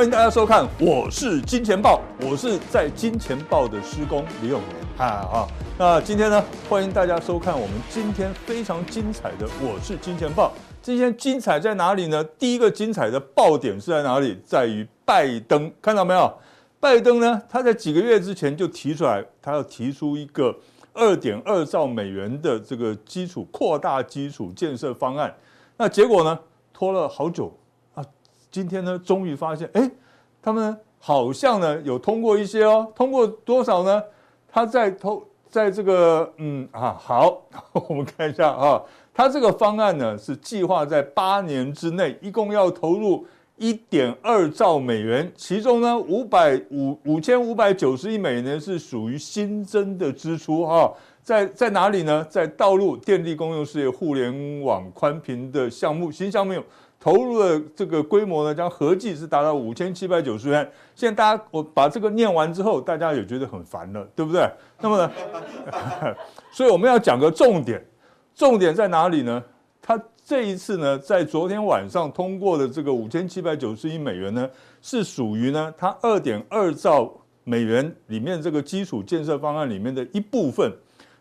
欢迎大家收看，我是金钱豹，我是在金钱豹的施工李永年啊好，那今天呢，欢迎大家收看我们今天非常精彩的我是金钱豹。今天精彩在哪里呢？第一个精彩的爆点是在哪里？在于拜登，看到没有？拜登呢，他在几个月之前就提出来，他要提出一个二点二兆美元的这个基础扩大基础建设方案，那结果呢，拖了好久。今天呢，终于发现，哎，他们好像呢有通过一些哦，通过多少呢？他在投在这个，嗯啊，好，我们看一下啊，他这个方案呢是计划在八年之内，一共要投入一点二兆美元，其中呢五百五五千五百九十亿美元是属于新增的支出哈，在在哪里呢？在道路、电力公用事业、互联网宽频的项目新项目。投入的这个规模呢，将合计是达到五千七百九十元。现在大家我把这个念完之后，大家也觉得很烦了，对不对？那么呢，所以我们要讲个重点，重点在哪里呢？他这一次呢，在昨天晚上通过的这个五千七百九十亿美元呢，是属于呢，它二点二兆美元里面这个基础建设方案里面的一部分。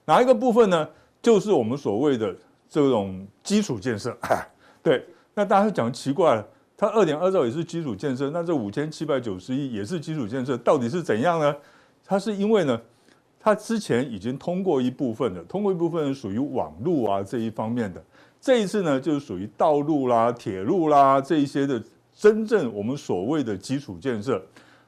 哪一个部分呢？就是我们所谓的这种基础建设，对。那大家讲奇怪了，它二点二兆也是基础建设，那这五千七百九十亿也是基础建设，到底是怎样呢？它是因为呢，它之前已经通过一部分的，通过一部分属于网路啊这一方面的，这一次呢就是属于道路啦、铁路啦这一些的真正我们所谓的基础建设，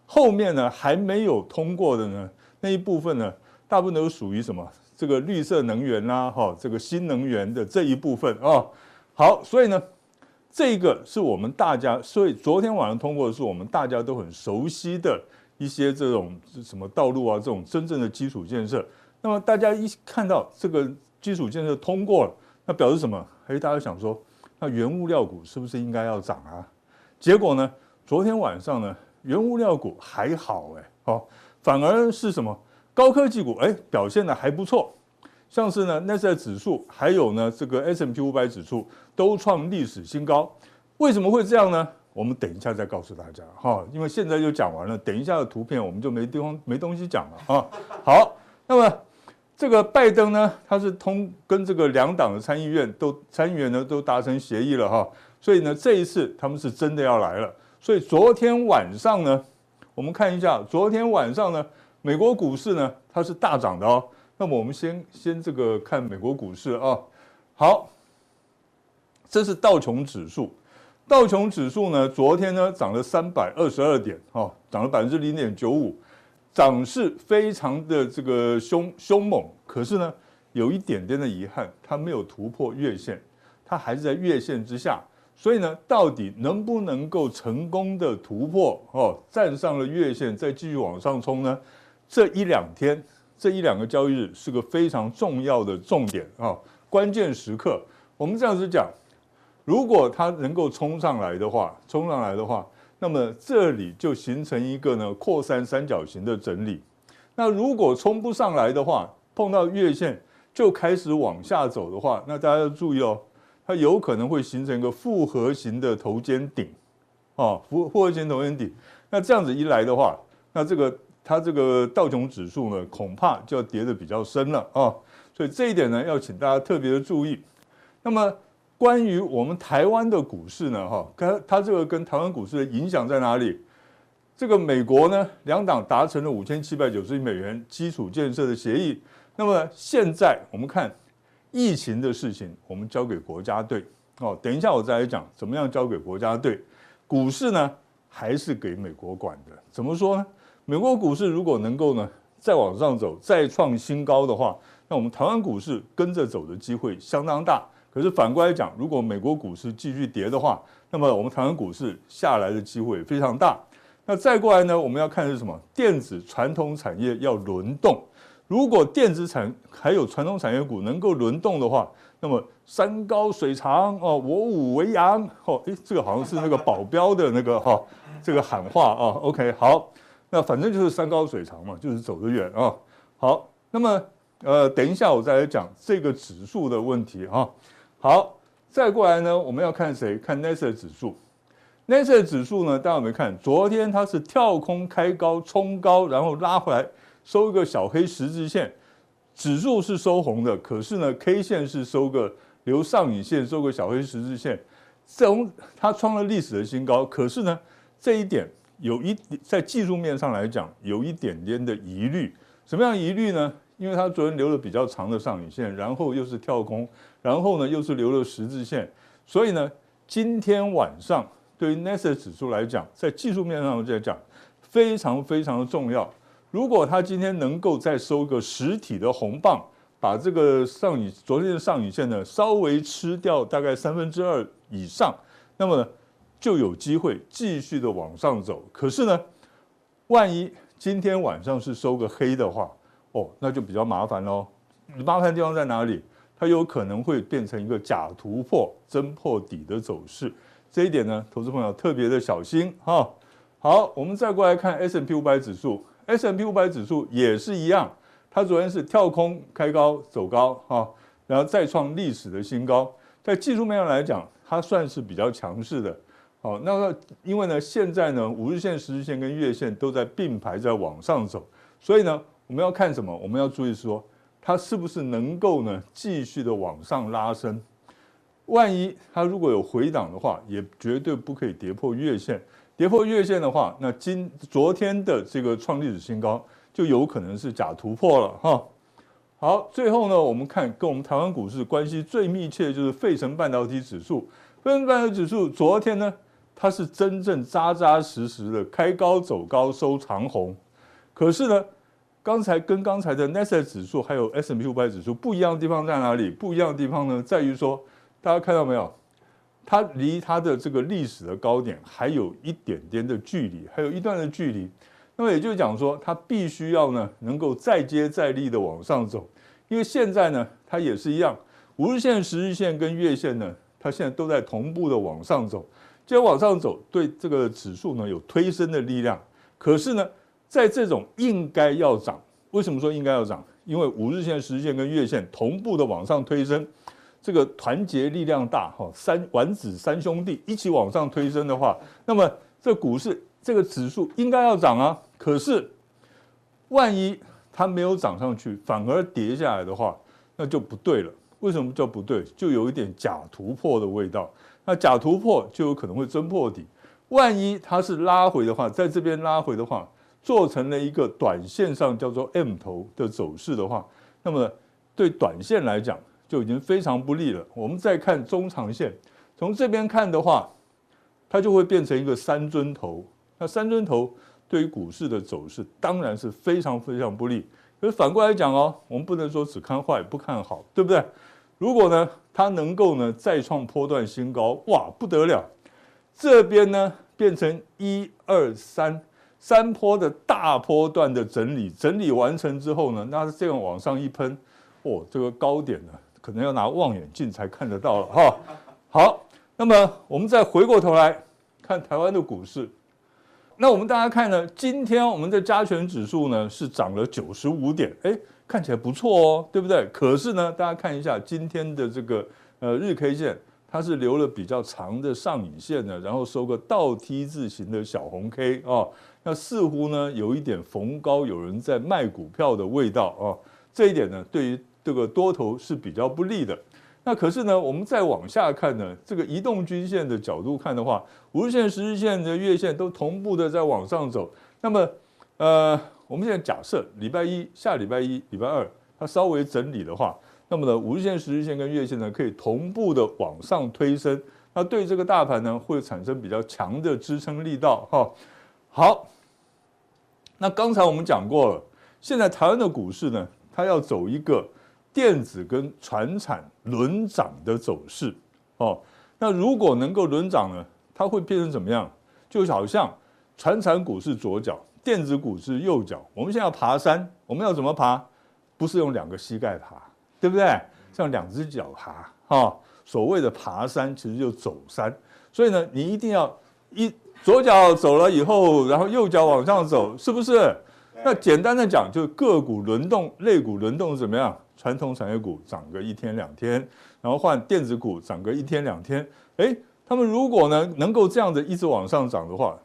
后面呢还没有通过的呢那一部分呢，大部分都属于什么？这个绿色能源啦，哈，这个新能源的这一部分啊。好，所以呢。这个是我们大家，所以昨天晚上通过的是我们大家都很熟悉的一些这种什么道路啊，这种真正的基础建设。那么大家一看到这个基础建设通过了，那表示什么？哎，大家想说，那原物料股是不是应该要涨啊？结果呢，昨天晚上呢，原物料股还好哎，哦，反而是什么？高科技股哎表现得还不错。像是呢，纳斯达克指数，还有呢，这个 S M P 五百指数都创历史新高。为什么会这样呢？我们等一下再告诉大家哈，因为现在就讲完了，等一下的图片我们就没地方没东西讲了啊。好，那么这个拜登呢，他是通跟这个两党的参议院都参议员呢都达成协议了哈，所以呢这一次他们是真的要来了。所以昨天晚上呢，我们看一下，昨天晚上呢，美国股市呢它是大涨的哦。那么我们先先这个看美国股市啊，好，这是道琼指数，道琼指数呢，昨天呢涨了三百二十二点，哈，涨了百分之零点九五，涨势非常的这个凶凶猛，可是呢，有一点点的遗憾，它没有突破月线，它还是在月线之下，所以呢，到底能不能够成功的突破哦，站上了月线，再继续往上冲呢？这一两天。这一两个交易日是个非常重要的重点啊，关键时刻。我们这样子讲，如果它能够冲上来的话，冲上来的话，那么这里就形成一个呢扩散三角形的整理。那如果冲不上来的话，碰到月线就开始往下走的话，那大家要注意哦，它有可能会形成一个复合型的头肩顶，啊，复复合型头肩顶。那这样子一来的话，那这个。它这个道琼指数呢，恐怕就要跌得比较深了啊，所以这一点呢，要请大家特别的注意。那么，关于我们台湾的股市呢，哈，它它这个跟台湾股市的影响在哪里？这个美国呢，两党达成了五千七百九十亿美元基础建设的协议。那么现在我们看疫情的事情，我们交给国家队哦。等一下我再来讲怎么样交给国家队。股市呢，还是给美国管的。怎么说呢？美国股市如果能够呢再往上走，再创新高的话，那我们台湾股市跟着走的机会相当大。可是反过来讲，如果美国股市继续跌的话，那么我们台湾股市下来的机会也非常大。那再过来呢，我们要看的是什么？电子传统产业要轮动。如果电子产还有传统产业股能够轮动的话，那么山高水长哦，我武为阳哦，诶，这个好像是那个保镖的那个哈，这个喊话啊。OK，好。那反正就是山高水长嘛，就是走得远啊。好，那么呃，等一下我再来讲这个指数的问题啊。好，再过来呢，我们要看谁？看纳斯达克指数。n a s a 指数呢，大家有没有看？昨天它是跳空开高冲高，然后拉回来收一个小黑十字线，指数是收红的，可是呢，K 线是收个留上影线，收个小黑十字线，这种它创了历史的新高。可是呢，这一点有一在技术面上来讲，有一点点的疑虑。什么样疑虑呢？因为它昨天留了比较长的上影线，然后又是跳空，然后呢又是留了十字线，所以呢，今天晚上对于 NASA 指数来讲，在技术面上来讲，非常非常的重要。如果它今天能够再收个实体的红棒，把这个上影昨天的上影线呢稍微吃掉大概三分之二以上，那么呢就有机会继续的往上走。可是呢，万一今天晚上是收个黑的话，哦，那就比较麻烦喽。麻烦的地方在哪里？它有可能会变成一个假突破、真破底的走势。这一点呢，投资朋友特别的小心哈。好，我们再过来看 S&P 五百指数，S&P 五百指数也是一样，它昨天是跳空开高走高哈，然后再创历史的新高。在技术面上来讲，它算是比较强势的。好，那么因为呢，现在呢，五日线、十日线跟月线都在并排在往上走，所以呢。我们要看什么？我们要注意说，它是不是能够呢继续的往上拉升？万一它如果有回档的话，也绝对不可以跌破月线。跌破月线的话，那今昨天的这个创历史新高就有可能是假突破了哈。好，最后呢，我们看跟我们台湾股市关系最密切的就是费城半导体指数。费城半导体指数昨天呢，它是真正扎扎实实的开高走高收长红，可是呢。刚才跟刚才的 nasa 指数还有 S&P 五百指数不一样的地方在哪里？不一样的地方呢，在于说，大家看到没有？它离它的这个历史的高点还有一点点的距离，还有一段的距离。那么也就是讲说，它必须要呢能够再接再厉的往上走，因为现在呢它也是一样，五日线、十日线跟月线呢，它现在都在同步的往上走。既然往上走，对这个指数呢有推升的力量，可是呢。在这种应该要涨，为什么说应该要涨？因为五日线、十日线跟月线同步的往上推升，这个团结力量大哈，三丸子三兄弟一起往上推升的话，那么这股市这个指数应该要涨啊。可是万一它没有涨上去，反而跌下来的话，那就不对了。为什么叫不对？就有一点假突破的味道。那假突破就有可能会真破底。万一它是拉回的话，在这边拉回的话。做成了一个短线上叫做 M 头的走势的话，那么对短线来讲就已经非常不利了。我们再看中长线，从这边看的话，它就会变成一个三尊头。那三尊头对于股市的走势当然是非常非常不利。可是反过来讲哦，我们不能说只看坏不看好，对不对？如果呢，它能够呢再创波段新高，哇，不得了！这边呢变成一二三。三波的大波段的整理，整理完成之后呢，那这样往上一喷，哦，这个高点呢，可能要拿望远镜才看得到了哈。好，那么我们再回过头来看台湾的股市，那我们大家看呢，今天我们的加权指数呢是涨了九十五点，哎，看起来不错哦，对不对？可是呢，大家看一下今天的这个呃日 K 线，它是留了比较长的上影线的，然后收个倒 T 字形的小红 K 啊。那似乎呢，有一点逢高有人在卖股票的味道啊，这一点呢，对于这个多头是比较不利的。那可是呢，我们再往下看呢，这个移动均线的角度看的话，五日线、十日线的月线都同步的在往上走。那么，呃，我们现在假设礼拜一、下礼拜一、礼拜二它稍微整理的话，那么呢，五日线、十日线跟月线呢可以同步的往上推升，那对这个大盘呢会产生比较强的支撑力道哈。好。那刚才我们讲过了，现在台湾的股市呢，它要走一个电子跟传产轮涨的走势哦。那如果能够轮涨呢，它会变成怎么样？就好像传产股是左脚，电子股是右脚。我们现在要爬山，我们要怎么爬？不是用两个膝盖爬，对不对？像两只脚爬哈。所谓的爬山，其实就走山。所以呢，你一定要一。左脚走了以后，然后右脚往上走，是不是？那简单的讲，就是个股轮动、类股轮动怎么样？传统产业股涨个一天两天，然后换电子股涨个一天两天，哎，他们如果呢能够这样子一直往上涨的话，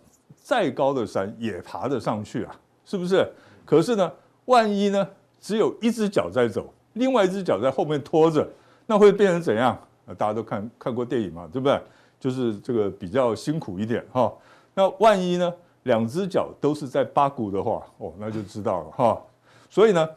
再高的山也爬得上去啊，是不是？可是呢，万一呢只有一只脚在走，另外一只脚在后面拖着，那会变成怎样？大家都看看过电影嘛，对不对？就是这个比较辛苦一点哈。那万一呢，两只脚都是在八股的话，哦，那就知道了哈。所以呢，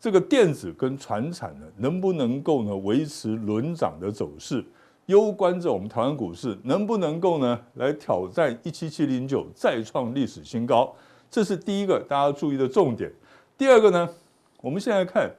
这个电子跟船产呢，能不能够呢维持轮涨的走势，攸关着我们台湾股市能不能够呢来挑战一七七零九，再创历史新高。这是第一个大家注意的重点。第二个呢，我们现在看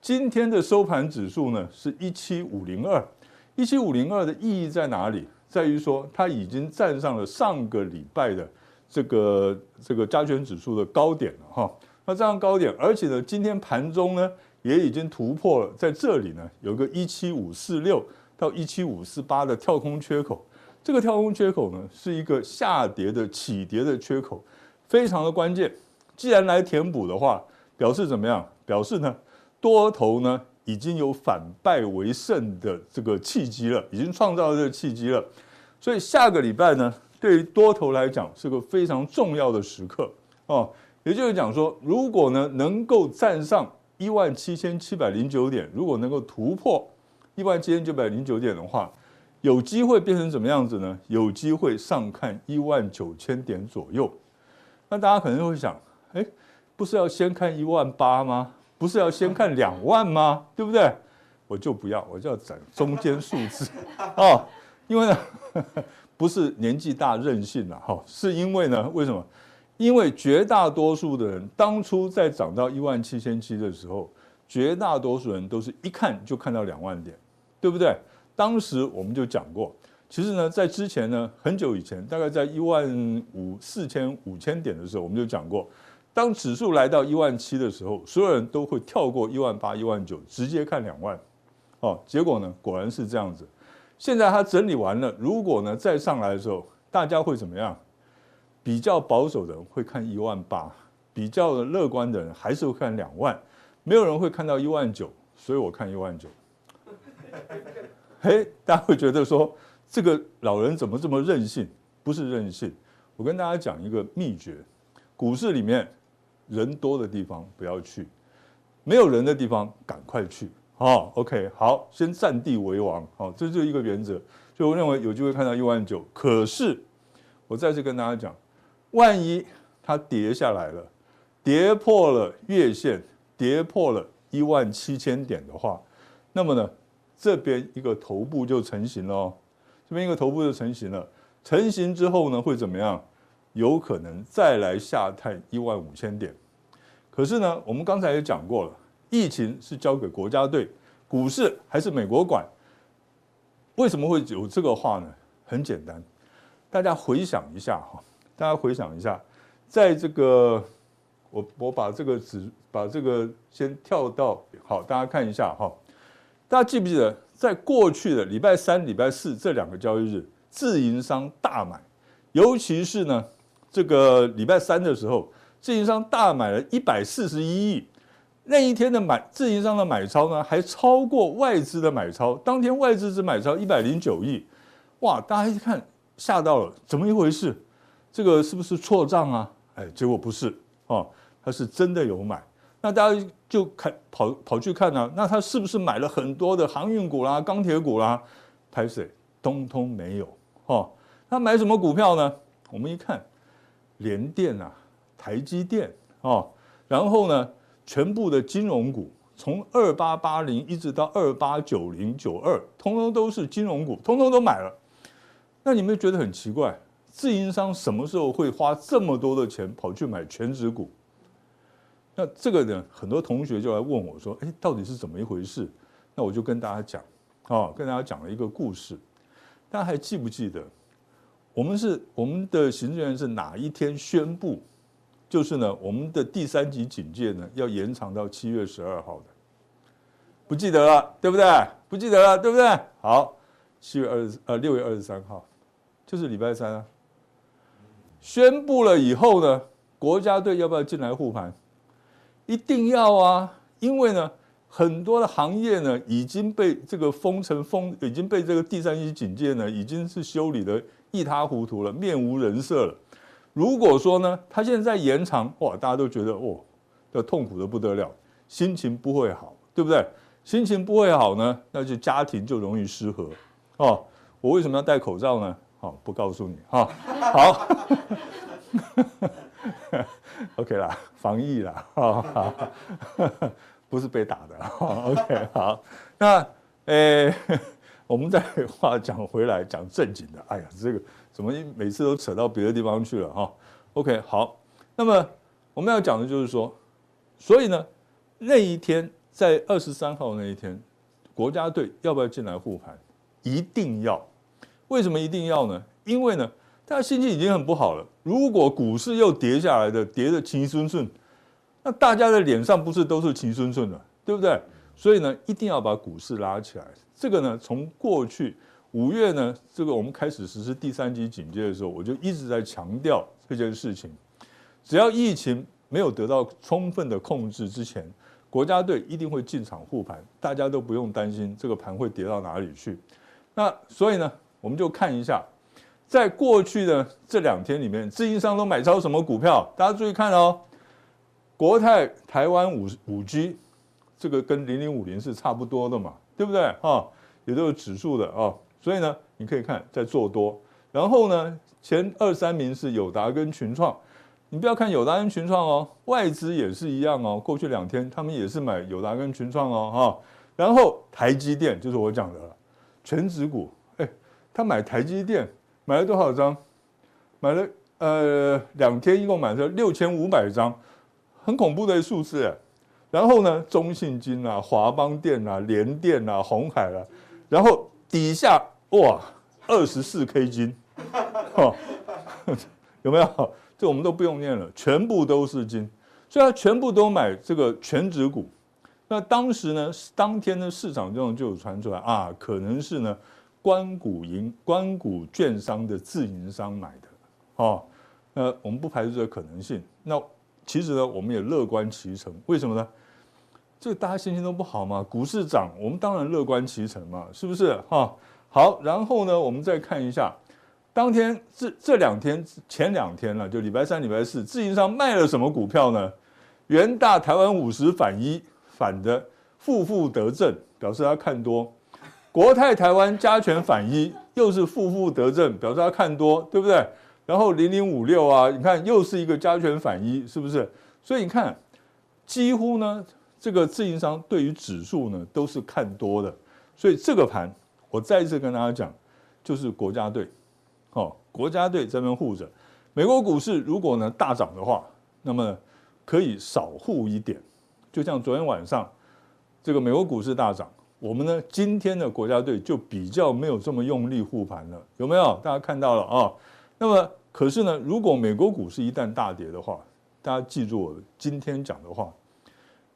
今天的收盘指数呢是一七五零二。一七五零二的意义在哪里？在于说它已经站上了上个礼拜的这个这个加权指数的高点了哈。那这样高点，而且呢，今天盘中呢也已经突破了，在这里呢有个一七五四六到一七五四八的跳空缺口。这个跳空缺口呢是一个下跌的起跌的缺口，非常的关键。既然来填补的话，表示怎么样？表示呢多头呢。已经有反败为胜的这个契机了，已经创造这个契机了，所以下个礼拜呢，对于多头来讲是个非常重要的时刻哦。也就是讲说，如果呢能够站上一万七千七百零九点，如果能够突破一万七千九百零九点的话，有机会变成什么样子呢？有机会上看一万九千点左右。那大家可能会想，哎，不是要先看一万八吗？不是要先看两万吗？对不对？我就不要，我就要斩中间数字 哦。因为呢，不是年纪大任性了哈，是因为呢，为什么？因为绝大多数的人当初在涨到一万七千七的时候，绝大多数人都是一看就看到两万点，对不对？当时我们就讲过，其实呢，在之前呢，很久以前，大概在一万五四千五千点的时候，我们就讲过。当指数来到一万七的时候，所有人都会跳过一万八、一万九，直接看两万。哦，结果呢，果然是这样子。现在它整理完了，如果呢再上来的时候，大家会怎么样？比较保守的人会看一万八，比较的乐观的人还是会看两万，没有人会看到一万九，所以我看一万九。嘿，大家会觉得说这个老人怎么这么任性？不是任性，我跟大家讲一个秘诀：股市里面。人多的地方不要去，没有人的地方赶快去。好，OK，好，先占地为王。好，这就一个原则。所以我认为有机会看到一万九。可是我再次跟大家讲，万一它跌下来了，跌破了月线，跌破了一万七千点的话，那么呢，这边一个头部就成型了哦。这边一个头部就成型了。成型之后呢，会怎么样？有可能再来下探一万五千点，可是呢，我们刚才也讲过了，疫情是交给国家队，股市还是美国管。为什么会有这个话呢？很简单，大家回想一下哈，大家回想一下，在这个我我把这个纸把这个先跳到好，大家看一下哈，大家记不记得，在过去的礼拜三、礼拜四这两个交易日，自营商大买，尤其是呢。这个礼拜三的时候，自营商大买了一百四十一亿，那一天的买自营商的买超呢，还超过外资的买超。当天外资只买超一百零九亿，哇！大家一看吓到了，怎么一回事？这个是不是错账啊？哎，结果不是哦，他是真的有买。那大家就看跑跑去看啊，那他是不是买了很多的航运股啦、钢铁股啦？拍水？通通没有哦。他买什么股票呢？我们一看。联电啊，台积电哦，然后呢，全部的金融股从二八八零一直到二八九零九二，通通都是金融股，通通都买了。那你们觉得很奇怪，自营商什么时候会花这么多的钱跑去买权值股？那这个呢，很多同学就来问我说：“哎，到底是怎么一回事？”那我就跟大家讲，哦，跟大家讲了一个故事，大家还记不记得？我们是我们的行政院是哪一天宣布，就是呢，我们的第三级警戒呢要延长到七月十二号的，不记得了，对不对？不记得了，对不对？好，七月二十呃六月二十三号，就是礼拜三啊。宣布了以后呢，国家队要不要进来护盘？一定要啊，因为呢，很多的行业呢已经被这个封城封，已经被这个第三级警戒呢已经是修理的一塌糊涂了，面无人色了。如果说呢，他现在在延长，哇，大家都觉得哦，要痛苦的不得了，心情不会好，对不对？心情不会好呢，那就家庭就容易失和哦。我为什么要戴口罩呢？好、哦，不告诉你哈、好 OK 啦，防疫啦，哈，好，不是被打的。OK，好，那诶，我们再话讲回来，讲正经的。哎呀，这个怎么每次都扯到别的地方去了哈？OK，好，那么我们要讲的就是说，所以呢，那一天在二十三号那一天，国家队要不要进来护盘？一定要。为什么一定要呢？因为呢，大家心情已经很不好了。如果股市又跌下来的，跌得齐顺顺，那大家的脸上不是都是齐顺顺的，对不对？所以呢，一定要把股市拉起来。这个呢，从过去五月呢，这个我们开始实施第三级警戒的时候，我就一直在强调这件事情。只要疫情没有得到充分的控制之前，国家队一定会进场护盘，大家都不用担心这个盘会跌到哪里去。那所以呢，我们就看一下，在过去的这两天里面，自营商都买超什么股票？大家注意看哦，国泰台湾五五 G，这个跟零零五零是差不多的嘛，对不对？哈，也都有指数的啊，所以呢，你可以看在做多。然后呢，前二三名是友达跟群创，你不要看友达跟群创哦，外资也是一样哦，过去两天他们也是买友达跟群创哦，哈。然后台积电就是我讲的了，全指股。他买台积电买了多少张？买了呃两天一共买了六千五百张，很恐怖的数字。然后呢，中信金啊、华邦电啊、联电啊、鸿海啊，然后底下哇二十四 K 金，哦，有没有？这我们都不用念了，全部都是金，所以他全部都买这个全值股。那当时呢，当天的市场中就有传出来啊，可能是呢。官股银、官股券商的自营商买的，哦，那我们不排除这个可能性。那其实呢，我们也乐观其成。为什么呢？这大家心情都不好嘛，股市涨，我们当然乐观其成嘛，是不是？哈，好，然后呢，我们再看一下，当天这这两天前两天了，就礼拜三、礼拜四，自营商卖了什么股票呢？元大台湾五十反一反的，负负得正，表示他看多。国泰台湾加权反一，又是负负得正，表示他看多，对不对？然后零零五六啊，你看又是一个加权反一，是不是？所以你看，几乎呢，这个自营商对于指数呢都是看多的。所以这个盘，我再一次跟大家讲，就是国家队，哦，国家队这边护着。美国股市如果呢大涨的话，那么可以少护一点。就像昨天晚上，这个美国股市大涨。我们呢，今天的国家队就比较没有这么用力护盘了，有没有？大家看到了啊？那么，可是呢，如果美国股市一旦大跌的话，大家记住我今天讲的话，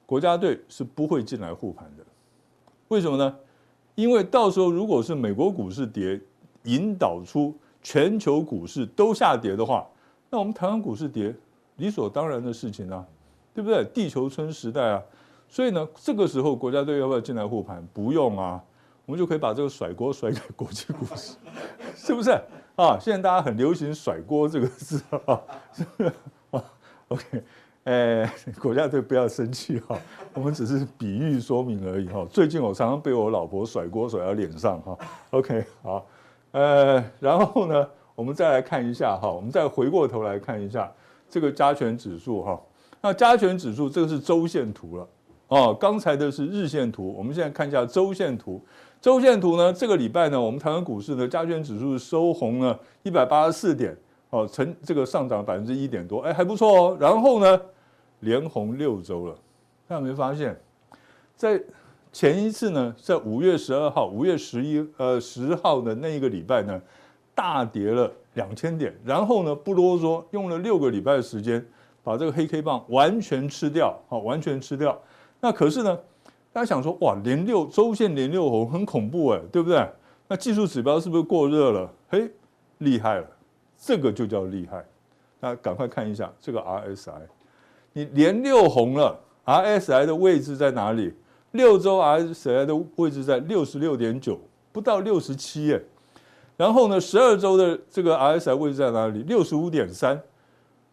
国家队是不会进来护盘的。为什么呢？因为到时候如果是美国股市跌，引导出全球股市都下跌的话，那我们台湾股市跌，理所当然的事情啊，对不对？地球村时代啊。所以呢，这个时候国家队要不要进来护盘？不用啊，我们就可以把这个甩锅甩给国际股市，是不是啊？现在大家很流行“甩锅”这个字啊，是不是啊？OK，哎，国家队不要生气哈，我们只是比喻说明而已哈。最近我常常被我老婆甩锅甩到脸上哈。OK，好，呃，然后呢，我们再来看一下哈，我们再回过头来看一下这个加权指数哈。那加权指数这个是周线图了。哦，刚才的是日线图，我们现在看一下周线图。周线图呢，这个礼拜呢，我们台湾股市的加权指数收红了一百八十四点，哦，成这个上涨百分之一点多，哎，还不错哦。然后呢，连红六周了，大家没发现，在前一次呢，在五月十二号、五月十一呃十号的那一个礼拜呢，大跌了两千点，然后呢，不啰嗦，用了六个礼拜的时间，把这个黑 K 棒完全吃掉，好，完全吃掉。那可是呢，大家想说哇，连六周线连六红很恐怖哎，对不对？那技术指标是不是过热了？嘿，厉害了，这个就叫厉害。那赶快看一下这个 RSI，你连六红了，RSI 的位置在哪里六周 RSI 的位置在六十六点九，不到六十七耶。然后呢，十二周的这个 RSI 位置在哪里？六十五点三，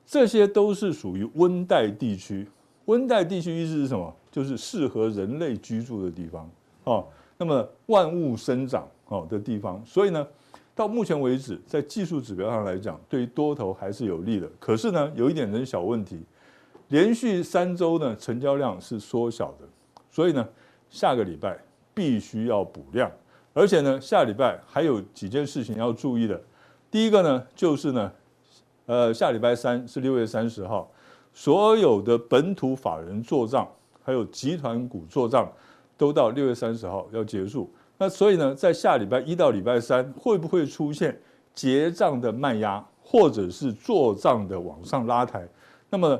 这些都是属于温带地区。温带地区意思是什么？就是适合人类居住的地方哦。那么万物生长哦的地方。所以呢，到目前为止，在技术指标上来讲，对于多头还是有利的。可是呢，有一点点小问题，连续三周呢，成交量是缩小的。所以呢，下个礼拜必须要补量，而且呢，下礼拜还有几件事情要注意的。第一个呢，就是呢，呃，下礼拜三是六月三十号，所有的本土法人做账，还有集团股做账，都到六月三十号要结束。那所以呢，在下礼拜一到礼拜三，会不会出现结账的卖压，或者是做账的往上拉抬？那么，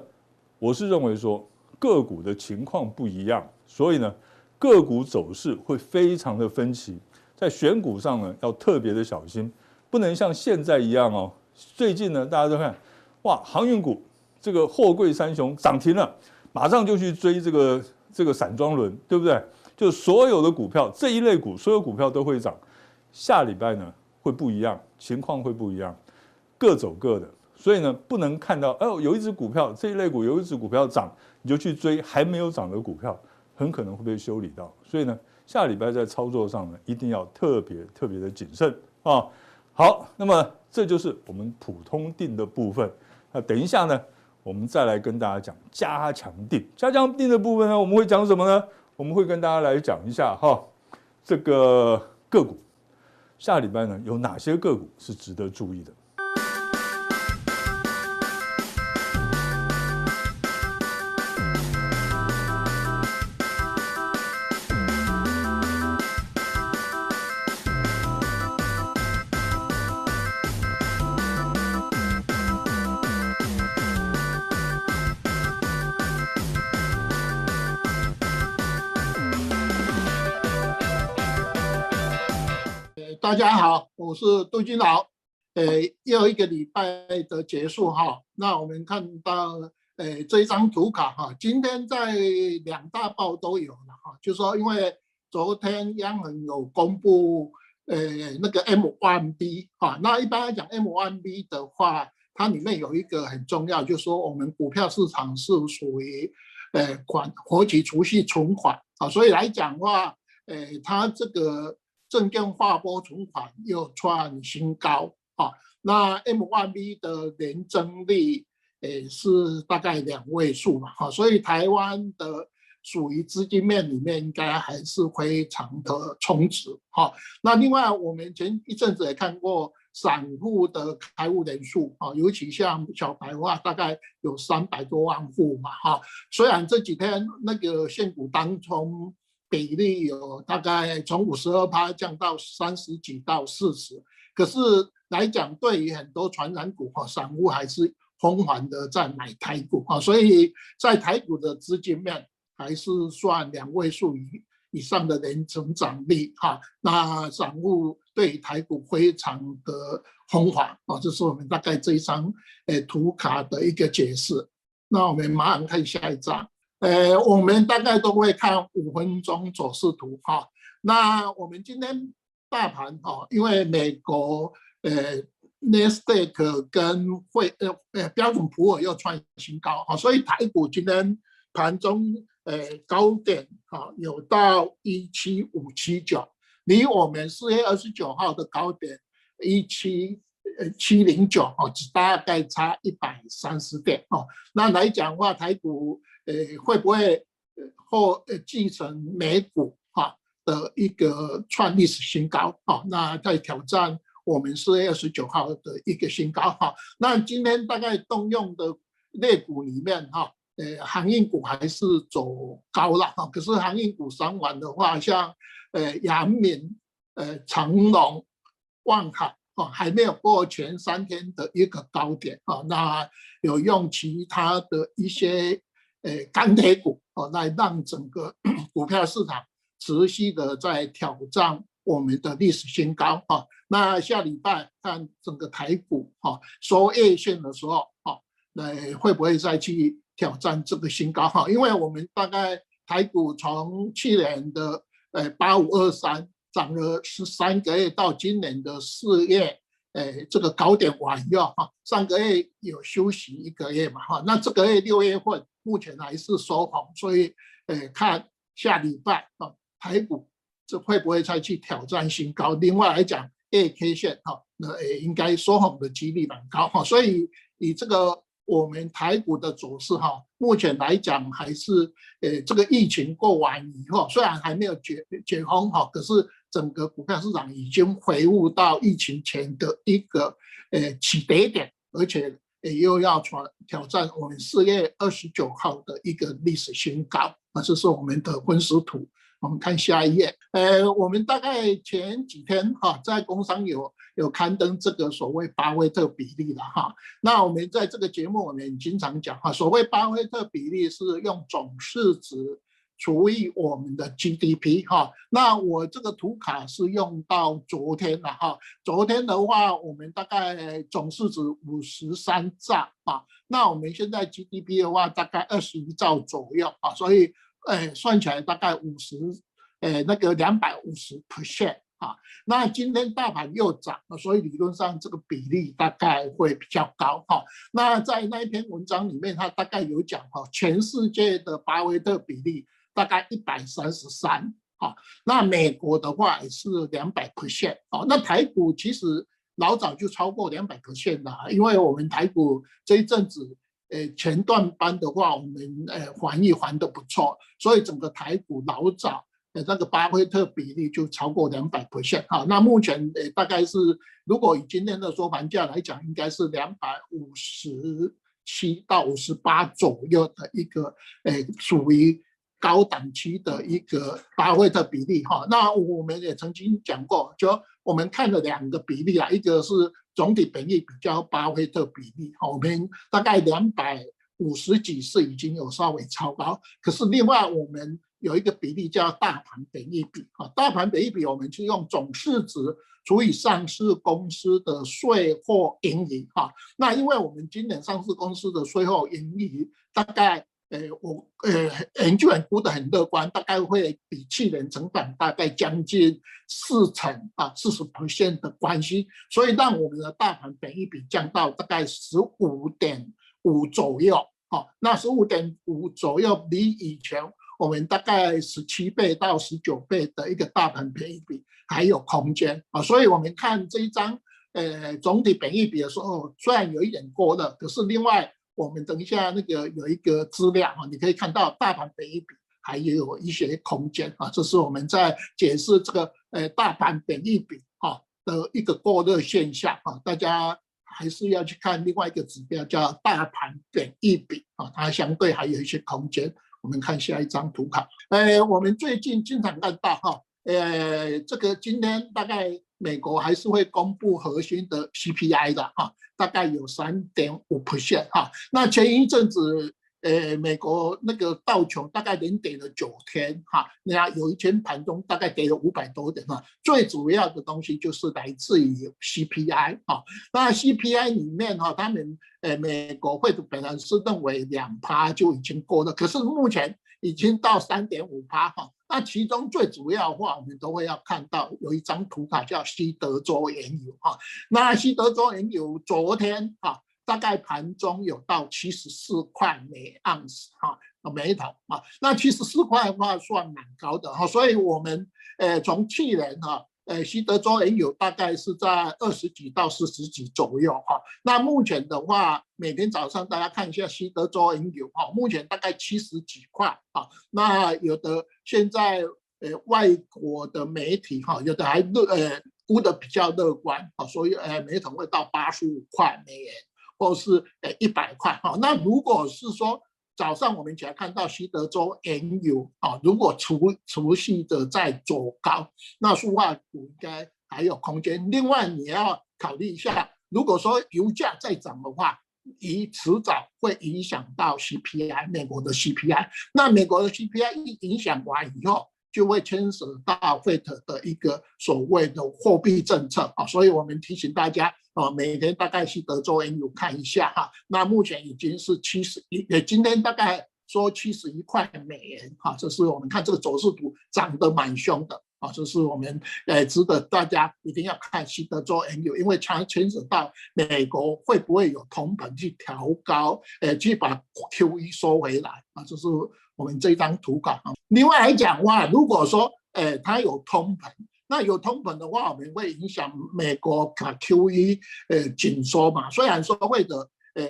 我是认为说。个股的情况不一样，所以呢，个股走势会非常的分歧，在选股上呢要特别的小心，不能像现在一样哦。最近呢，大家都看，哇，航运股这个货柜三雄涨停了，马上就去追这个这个散装轮，对不对？就所有的股票这一类股，所有股票都会涨。下礼拜呢会不一样，情况会不一样，各走各的。所以呢，不能看到，哦，有一只股票这一类股有一只股票涨，你就去追还没有涨的股票，很可能会被修理到。所以呢，下礼拜在操作上呢，一定要特别特别的谨慎啊。好，那么这就是我们普通定的部分。那等一下呢，我们再来跟大家讲加强定。加强定的部分呢，我们会讲什么呢？我们会跟大家来讲一下哈，这个个股下礼拜呢有哪些个股是值得注意的。大家好，我是杜金老。呃，又一个礼拜的结束哈，那我们看到呃这一张图卡哈，今天在两大报都有了哈，就说因为昨天央行有公布呃那个 M1B 哈，那一般来讲 M1B 的话，它里面有一个很重要，就是说我们股票市场是属于呃款活期储蓄存款啊，所以来讲的话，呃它这个。证券划拨存款又创新高啊！那 M1B 的年增率也是大概两位数嘛哈，所以台湾的属于资金面里面应该还是非常的充足哈。那另外我们前一阵子也看过散户的开户人数啊，尤其像小白的话，大概有三百多万户嘛哈。虽然这几天那个现股当中。比例有大概从五十二趴降到三十几到四十，可是来讲，对于很多传染股和散户还是疯狂的在买台股啊，所以在台股的资金面还是算两位数以以上的年成长率哈。那散户对台股非常的疯狂啊，这是我们大概这一张诶图卡的一个解释。那我们马上看下一张。呃，我们大概都会看五分钟走势图哈。那我们今天大盘哈，因为美国呃纳斯达克跟汇呃呃标准普尔又创新高哈，所以台股今天盘中呃高点哈有到一七五七九，离我们四月二十九号的高点一七呃七零九哦，只大概差一百三十点哦。那来讲话，台股。呃，会不会或呃继承美股哈的一个创历史新高哈？那在挑战我们四月二十九号的一个新高哈。那今天大概动用的类股里面哈，呃，航运股还是走高了哈。可是航运股上完的话，像呃阳明、呃长隆、万海啊，还没有过前三天的一个高点啊。那有用其他的一些。诶，钢铁股哦，来让整个 股票市场持续的在挑战我们的历史新高哈。那下礼拜看整个台股哈收月线的时候哈，来会不会再去挑战这个新高哈？因为我们大概台股从去年的呃八五二三涨了十三个月，到今年的四月，呃这个高点完以后哈，上个月有休息一个月嘛哈，那这个月六月份目前还是收红，所以呃看下礼拜啊台股这会不会再去挑战新高？另外来讲，月 K 线哈，那也应该收红的几率蛮高哈，所以以这个。我们台股的走势哈，目前来讲还是呃，这个疫情过完以后，虽然还没有解解封哈，可是整个股票市场已经回复到疫情前的一个呃起跌点，而且又要挑挑战我们四月二十九号的一个历史新高啊，这是我们的分时图。我们看下一页，呃，我们大概前几天哈，在工商有有刊登这个所谓巴菲特比例了哈。那我们在这个节目我们经常讲哈，所谓巴菲特比例是用总市值除以我们的 GDP 哈。那我这个图卡是用到昨天了哈，昨天的话我们大概总市值五十三兆啊，那我们现在 GDP 的话大概二十一兆左右啊，所以。哎，算起来大概五十，哎，那个两百五十 percent 啊。那今天大盘又涨了，所以理论上这个比例大概会比较高哈。那在那一篇文章里面，他大概有讲哈，全世界的巴菲特比例大概一百三十三哈。那美国的话也是两百 percent 哦。那台股其实老早就超过两百 percent 了，因为我们台股这一阵子。呃，前段班的话，我们呃还一还的不错，所以整个台股老早的那个巴菲特比例就超过两百 percent 哈。那目前呃大概是，如果以今天的收盘价来讲，应该是两百五十七到五十八左右的一个呃属于高档期的一个巴菲特比例哈。那我们也曾经讲过，就我们看了两个比例啊，一个是。总体本益比较巴菲特比例，我们大概两百五十几是已经有稍微超高，可是另外我们有一个比例叫大盘本益比，哈，大盘本益比我们就用总市值除以上市公司的税后盈余，哈，那因为我们今年上市公司的税后盈余大概。呃，我呃研究员估得很乐观，大概会比去年成长大概将近四成啊，四十 percent 的关系，所以让我们的大盘本益比降到大概十五点五左右，啊，那十五点五左右比以前我们大概十七倍到十九倍的一个大盘本益比还有空间啊，所以我们看这一张呃总体本益比的时候，虽然有一点过热，可是另外。我们等一下那个有一个资料啊，你可以看到大盘本一比还有一些空间啊，这是我们在解释这个呃大盘本一比啊的一个过热现象啊，大家还是要去看另外一个指标叫大盘本一比啊，它相对还有一些空间。我们看下一张图卡，呃，我们最近经常看到哈，呃，这个今天大概美国还是会公布核心的 CPI 的哈。大概有三点五 percent 哈，那前一阵子，呃，美国那个道琼大概连跌了九天哈，那有一天盘中大概跌了五百多点哈，最主要的东西就是来自于 CPI 哈，那 CPI 里面哈，他们呃美国会本来是认为两趴就已经过了，可是目前已经到三点五趴哈。那其中最主要的话，我们都会要看到有一张图卡叫西德州原油哈。那西德州原油昨天哈，大概盘中有到七十四块每盎司哈，每桶啊。那七十四块的话算蛮高的哈，所以我们呃从去年哈。呃，西德州原油大概是在二十几到四十几左右哈。那目前的话，每天早上大家看一下西德州原油哈，目前大概七十几块啊。那有的现在呃外国的媒体哈，有的还乐呃估的比较乐观啊，所以呃每桶会到八十五块美元，或是呃一百块哈。那如果是说，早上我们起来看到西德州原油啊，如果除除夕的在走高，那塑化股应该还有空间。另外你要考虑一下，如果说油价再涨的话，以迟早会影响到 CPI，美国的 CPI。那美国的 CPI 一影响完以后，就会牵涉到 FED 的一个所谓的货币政策。啊，所以我们提醒大家啊，每天大概去德州原油看一下哈，那目前已经是七十一，今天大概说七十一块美元哈，这是我们看这个走势图涨得蛮凶的。啊，这是我们呃值得大家一定要看西德州 MU，因为它牵扯到美国会不会有通膨去调高，呃去把 QE 收回来。啊，这是我们这张图稿啊。另外来讲的话，如果说呃它有通膨。那有通膨的话，我们会影响美国卡 QE 呃紧缩嘛？虽然说会的，呃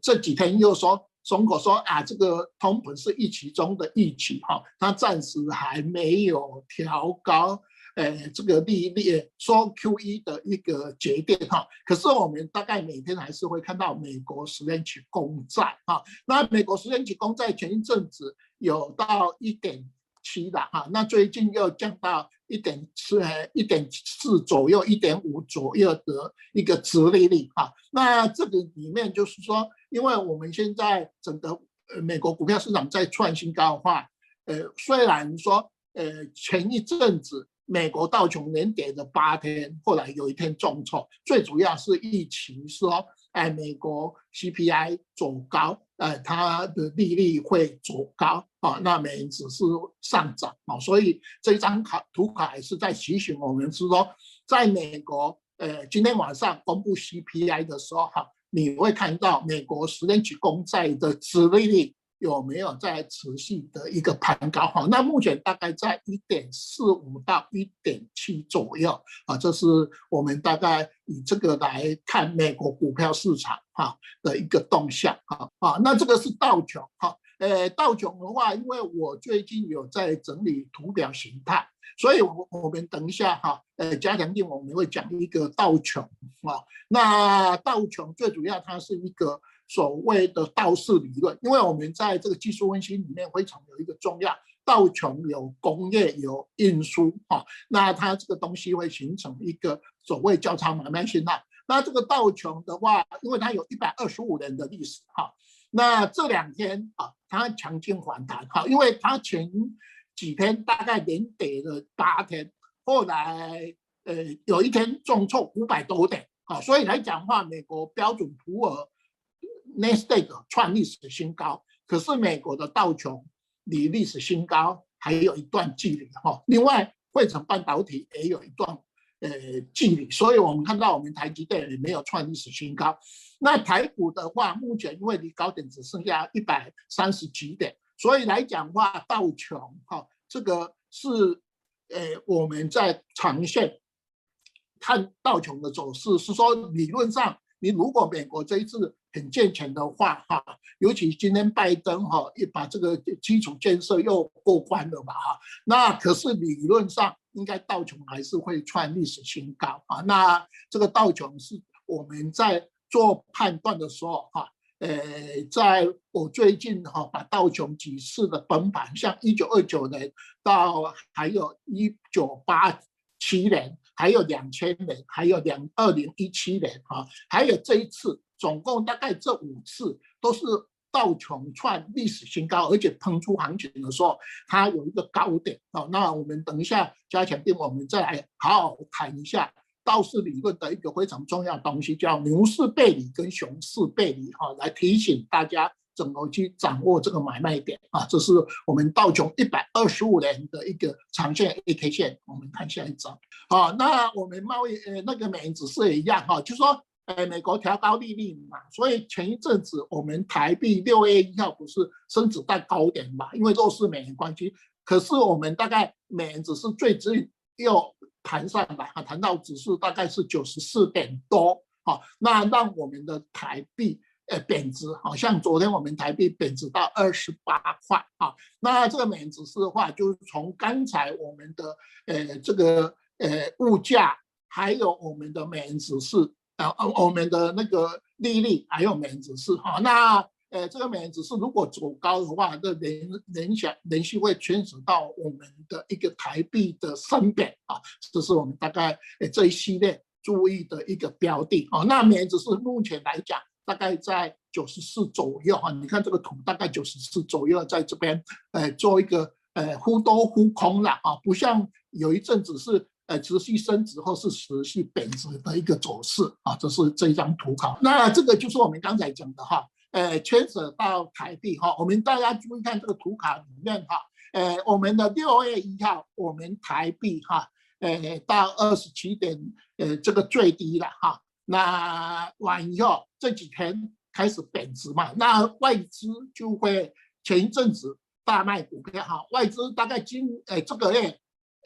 这几天又说中国说啊，这个通膨是预期中的预期哈，它暂时还没有调高呃这个利率，说 QE 的一个节点哈。可是我们大概每天还是会看到美国十年期公债哈，那美国十年期公债前一阵子有到一点七的哈，那最近又降到。一点四，一点四左右，一点五左右的一个殖利率哈。那这个里面就是说，因为我们现在整个美国股票市场在创新高的话，呃，虽然说呃前一阵子美国道琼连跌了八天，后来有一天重挫，最主要是疫情说，在，美国 CPI 走高。呃，它的利率会走高啊，那美元指数上涨啊，所以这张卡图卡也是在提醒我们，是说在美国，呃，今天晚上公布 CPI 的时候哈，你会看到美国十年期公债的殖利率。有没有在持续的一个攀高哈？那目前大概在一点四五到一点七左右啊，这是我们大概以这个来看美国股票市场哈的一个动向哈啊。那这个是道琼哈，呃，道琼的话，因为我最近有在整理图表形态，所以我我们等一下哈，呃，加强錠我们会讲一个道琼啊。那道琼最主要它是一个。所谓的道氏理论，因为我们在这个技术分析里面非常有一个重要，道琼有工业有运输哈，那它这个东西会形成一个所谓交叉买卖信号。那这个道琼的话，因为它有一百二十五年的历史哈，那这两天啊，它强劲反弹哈，因为它前几天大概连跌了八天，后来呃有一天重挫五百多点啊，所以来讲话，美国标准普尔。N e s t a q 创历史新高，可是美国的道琼离历史新高还有一段距离哈。另外，汇成半导体也有一段呃距离，所以我们看到我们台积电也没有创历史新高。那台股的话，目前因为离高点只剩下一百三十几点，所以来讲话，道琼哈这个是呃我们在长线看道琼的走势，是说理论上。你如果美国这一次很健全的话，哈，尤其今天拜登哈也把这个基础建设又过关了嘛，哈，那可是理论上应该道琼还是会创历史新高啊。那这个道琼是我们在做判断的时候，哈，呃，在我最近哈把道琼几次的崩盘，像一九二九年到还有一九八七年。还有两千年，还有两二零一七年啊，还有这一次，总共大概这五次都是道琼创历史新高，而且喷出行情的时候，它有一个高点啊。那我们等一下加强錠，我们再来好好谈一下道氏理论的一个非常重要东西，叫牛市背离跟熊市背离哈，来提醒大家。怎么去掌握这个买卖点啊？这是我们道琼一百二十五年的一个长线 A K 线。我们看下一张。好，那我们贸易呃那个美元指数也一样哈，就说呃美国调高利率嘛，所以前一阵子我们台币六月一号不是升值在高点嘛，因为弱势美元关系。可是我们大概美元指数最近又弹上来啊，弹到指数大概是九十四点多。好，那让我们的台币。呃，贬值，好像昨天我们台币贬值到二十八块啊。那这个美元指数的话，就是从刚才我们的呃这个呃物价，还有我们的美元指数，呃，我们的那个利率，还有美元指数哈。那呃这个美元指数如果走高的话，那联联想连续会牵扯到我们的一个台币的升贬啊。这是我们大概呃这一系列注意的一个标的啊。那美元指数目前来讲。大概在九十四左右哈，你看这个图，大概九十四左右，在这边，呃，做一个呃忽多忽空了啊，不像有一阵子是呃持续升值或是持续贬值的一个走势啊，这是这一张图卡。那这个就是我们刚才讲的哈，呃，牵扯到台币哈，我们大家注意看这个图卡里面哈，呃，我们的六月一号，我们台币哈，呃，到二十七点，呃，这个最低了哈。那完以后这几天开始贬值嘛，那外资就会前一阵子大卖股票哈，外资大概今呃这个月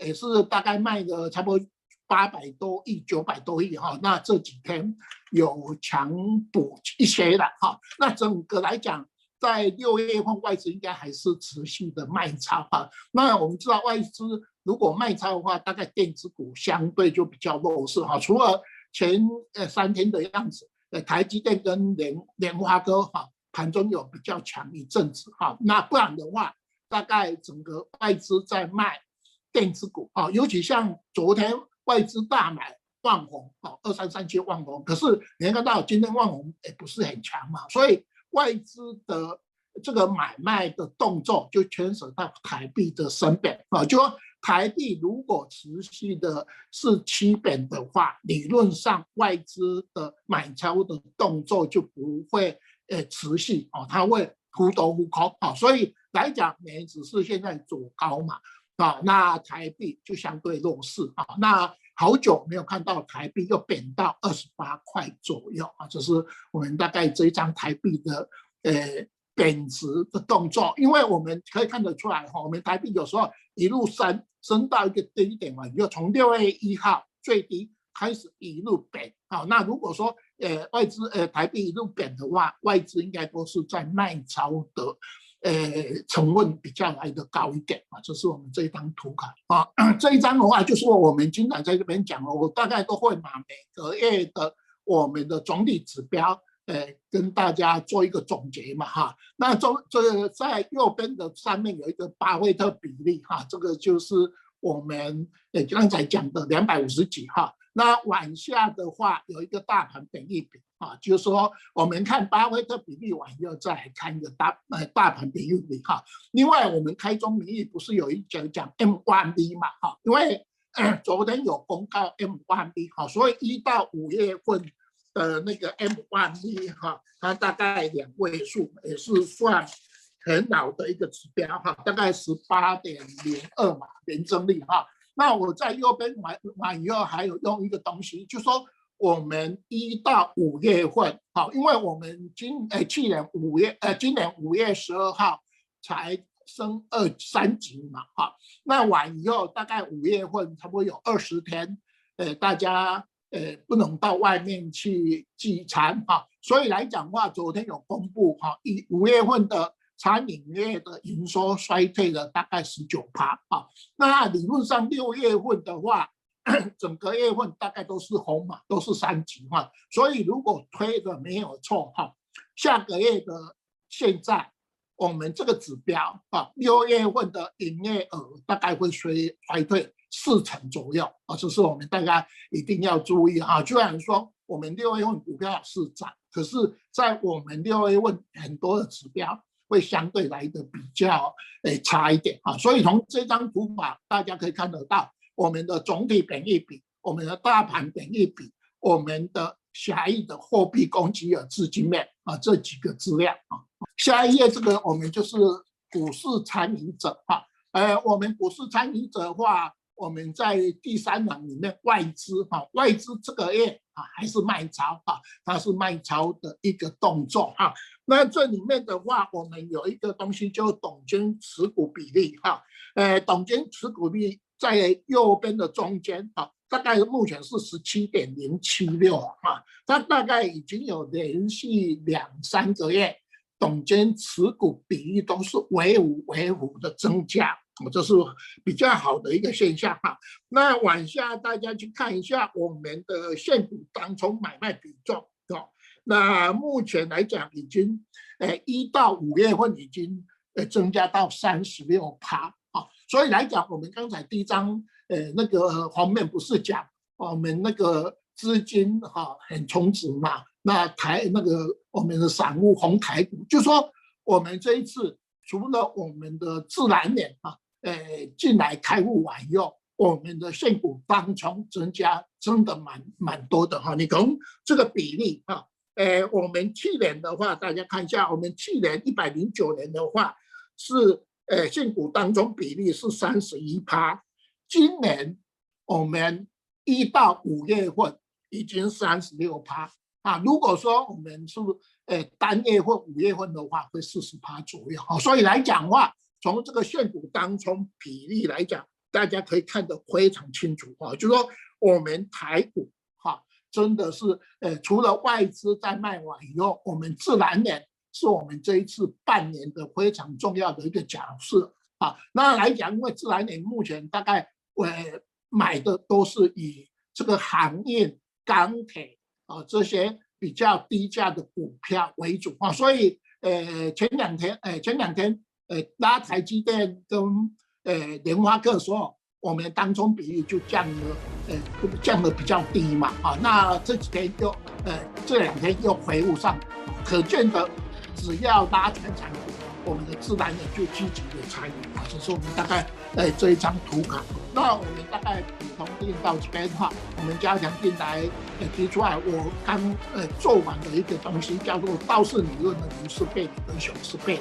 也是大概卖了差不多。八百多亿、九百多亿哈，那这几天有强补一些了哈。那整个来讲，在六月份外资应该还是持续的卖超哈。那我们知道外资如果卖超的话，大概电子股相对就比较弱势哈。除了前呃三天的样子，呃台积电跟联联发科哈盘中有比较强一阵子哈。那不然的话，大概整个外资在卖电子股啊，尤其像昨天。外资大买万宏，哦，二三三七旺宏，可是你看到今天万宏也不是很强嘛，所以外资的这个买卖的动作就牵扯到台币的升贬啊，就说台币如果持续的是趋贬的话，理论上外资的买超的动作就不会呃持续哦，它会忽多忽空啊，所以来讲，美元指是现在走高嘛。啊，那台币就相对弱势啊。那好久没有看到台币又贬到二十八块左右啊，这是我们大概这一张台币的呃贬值的动作。因为我们可以看得出来哈，我们台币有时候一路升升到一个低点嘛，就从六月一号最低开始一路贬。好，那如果说呃外资呃台币一路贬的话，外资应该都是在卖超的。呃，成分比较来的高一点啊，这是我们这一张图卡啊。这一张的话，就是我们经常在这边讲了，我大概都会把每个月的我们的总体指标，呃，跟大家做一个总结嘛哈。那中这个在右边的上面有一个巴菲特比例哈，这个就是我们呃刚才讲的两百五十几哈。那往下的话有一个大盘本益比啊，就是说我们看巴菲特比例完以后再来看一个大呃大盘本益比哈。另外我们开宗明义不是有一讲讲 M one B 嘛哈，因为 昨天有公告 M one B，哈，所以一到五月份的那个 M1B 哈，它大概两位数也是算很老的一个指标哈，大概十八点零二嘛年增率哈。那我在右边完完以后，还有用一个东西，就说我们一到五月份，好，因为我们今呃去年五月呃今年五月十二号才升二三级嘛，哈，那完以后大概五月份差不多有二十天，呃大家呃不能到外面去聚餐哈，所以来讲话，昨天有公布哈，一五月份的。餐饮业的营收衰退了大概十九趴啊，那理论上六月份的话，整个月份大概都是红嘛，都是三级哈，所以如果推的没有错哈，下个月的现在我们这个指标啊，六月份的营业额大概会衰衰退四成左右啊，这是我们大家一定要注意哈。虽然说我们六月份股票是涨，可是在我们六月份很多的指标。会相对来的比较诶差一点啊，所以从这张图法大家可以看得到，我们的总体本益比，我们的大盘本益比，我们的狭义的货币供给额资金面啊这几个资料啊。下一页这个我们就是股市参与者啊，呃，我们股市参与者的话，我们在第三栏里面外资哈，外资这个月啊还是卖超啊，它是卖超的一个动作哈。那这里面的话，我们有一个东西叫董监持股比例哈，呃，董监持股比例在右边的中间哈，大概目前是十七点零七六哈，它大概已经有连续两三个月，董监持股比例都是为五为五的增加，这是比较好的一个现象哈。那往下大家去看一下我们的现股当中买卖比重哦。那目前来讲，已经，诶，一到五月份已经，呃，增加到三十六趴啊。所以来讲，我们刚才第一张，呃，那个方面不是讲我们那个资金哈很充足嘛？那台那个我们的散户红台股，就说我们这一次除了我们的自然人啊，呃，进来开户完以后，我们的现股当中增加真的蛮蛮多的哈。你从这个比例啊。呃，我们去年的话，大家看一下，我们去年一百零九年的话是，呃，现股当中比例是三十一趴，今年我们一到五月份已经三十六趴啊。如果说我们是呃单月份五月份的话，会四十趴左右。好，所以来讲的话，从这个现股当中比例来讲，大家可以看得非常清楚啊，就是说我们台股哈。真的是，呃，除了外资在卖完以后，我们自然人是我们这一次半年的非常重要的一个角色啊。那来讲，因为自然人目前大概呃买的都是以这个行业、钢铁啊这些比较低价的股票为主啊，所以呃前两天，呃前两天，呃拉台积电跟呃联发科说。我们当中比例就降了，呃，降的比较低嘛，啊，那这几天又，呃，这两天又回复上，可见的，只要拉全场，我们的自然人就积极的参与啊，这是我们大概，诶，这一张图卡。那我们大概普通定到这边的话，我们加强进来，呃，提出来，我刚，呃，做完的一个东西叫做道氏理论的卢氏倍率跟熊氏背离。